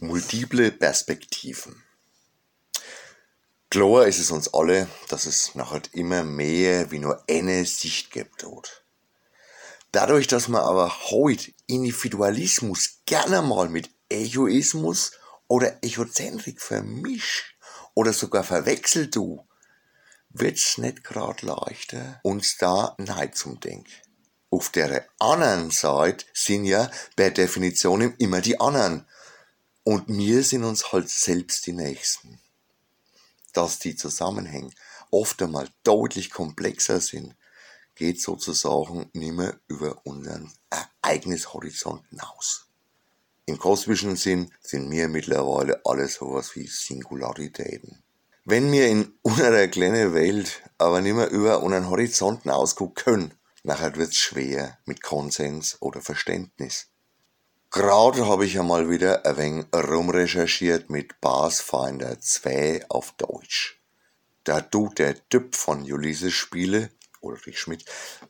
Multiple Perspektiven. Klar ist es uns alle, dass es nachher immer mehr wie nur eine Sicht gibt dort. Dadurch, dass man aber heute Individualismus gerne mal mit Egoismus oder Egozentrik vermischt oder sogar verwechselt du, wird's nicht gerade leichter, uns da nein zum Denken. Auf der anderen Seite sind ja per Definition immer die anderen und wir sind uns halt selbst die Nächsten. Dass die Zusammenhänge oft einmal deutlich komplexer sind, geht sozusagen nicht mehr über unseren Ereignishorizont hinaus. Im kosmischen Sinn sind wir mittlerweile alles sowas wie Singularitäten. Wenn wir in unserer kleinen Welt aber nicht mehr über unseren Horizont hinausgucken können, nachher wird's schwer mit Konsens oder Verständnis. Gerade habe ich einmal wieder ein wenig rumrecherchiert mit Pathfinder 2 auf Deutsch. Da tut der Typ von Ulysses Spiele, Ulrich Schmidt,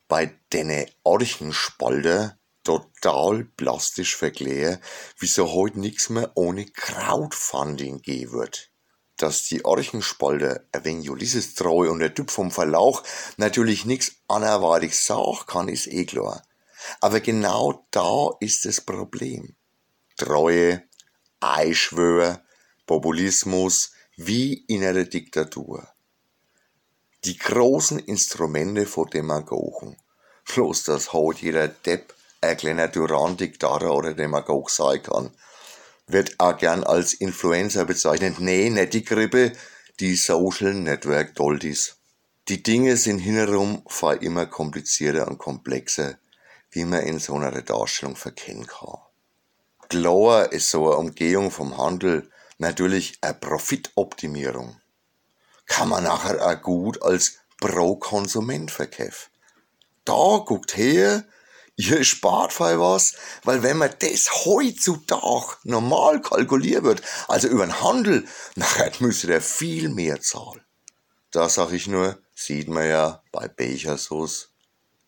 bei denne Orchenspalter total plastisch verklären, wieso heute nichts mehr ohne Crowdfunding gehen wird. Dass die Orchenspalter ein wenig Ulysses treu und der Typ vom Verlauch natürlich nichts anerwartig sagt, kann, ist eh klar. Aber genau da ist das Problem. Treue, Eischwör, Populismus, wie in einer Diktatur. Die großen Instrumente vor Demagogen. Bloß, dass heute jeder Depp ein kleiner Duran-Diktator oder Demagog sein kann. Wird auch gern als Influencer bezeichnet. Nee, nicht die Grippe, die Social Network Doldies. Die Dinge sind fast immer komplizierter und komplexer wie man in so einer Darstellung verkennen kann. Klar ist so eine Umgehung vom Handel natürlich eine Profitoptimierung. Kann man nachher auch gut als Pro-Konsument verkaufen. Da guckt her, ihr spart voll was, weil wenn man das heutzutage normal kalkuliert wird, also über den Handel, nachher müsste der viel mehr zahlen. Da sag ich nur, sieht man ja bei Bechersos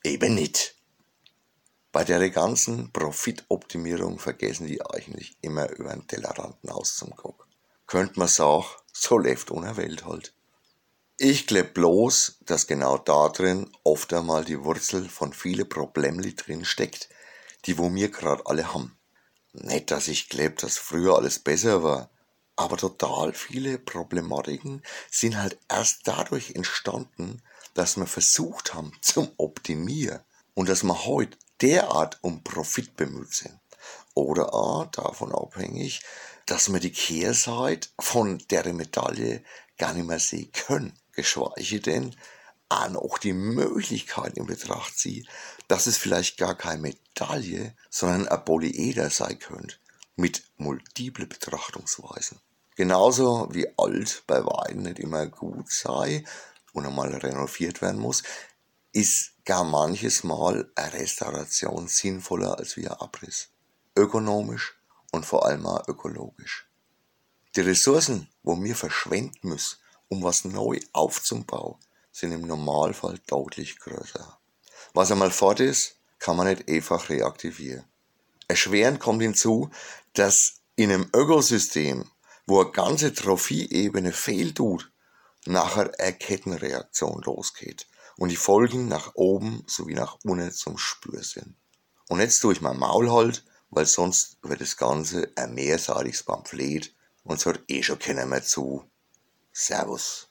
eben nicht. Bei der ganzen Profitoptimierung vergessen die eigentlich immer über den Tellerrand hinaus zum Gucken. Könnte man sagen, so läuft unsere Welt halt. Ich glaub bloß, dass genau da drin oft einmal die Wurzel von vielen Problemli drin steckt, die wo wir gerade alle haben. Nicht, dass ich glaub, dass früher alles besser war, aber total viele Problematiken sind halt erst dadurch entstanden, dass wir versucht haben zum Optimieren und dass wir heute derart um Profit bemüht sind. Oder auch davon abhängig, dass wir die Kehrseite von der Medaille gar nicht mehr sehen können. Geschweige denn auch die Möglichkeit in Betracht ziehen, dass es vielleicht gar keine Medaille, sondern ein Polyeder sein könnte. Mit multiple Betrachtungsweisen. Genauso wie alt bei Weiden nicht immer gut sei und einmal renoviert werden muss, ist gar manches Mal eine Restauration sinnvoller als wie ein Abriss. Ökonomisch und vor allem auch ökologisch. Die Ressourcen, wo wir verschwenden müssen, um was neu aufzubauen, sind im Normalfall deutlich größer. Was einmal fort ist, kann man nicht einfach reaktivieren. Erschwerend kommt hinzu, dass in einem Ökosystem, wo eine ganze Trophieebene fehltut, nachher eine Kettenreaktion losgeht und die Folgen nach oben sowie nach unten zum Spür sind. Und jetzt tue ich mein Maul halt, weil sonst wird das Ganze ein mehrseitiges Pamphlet und es hört eh schon keiner mehr zu. Servus.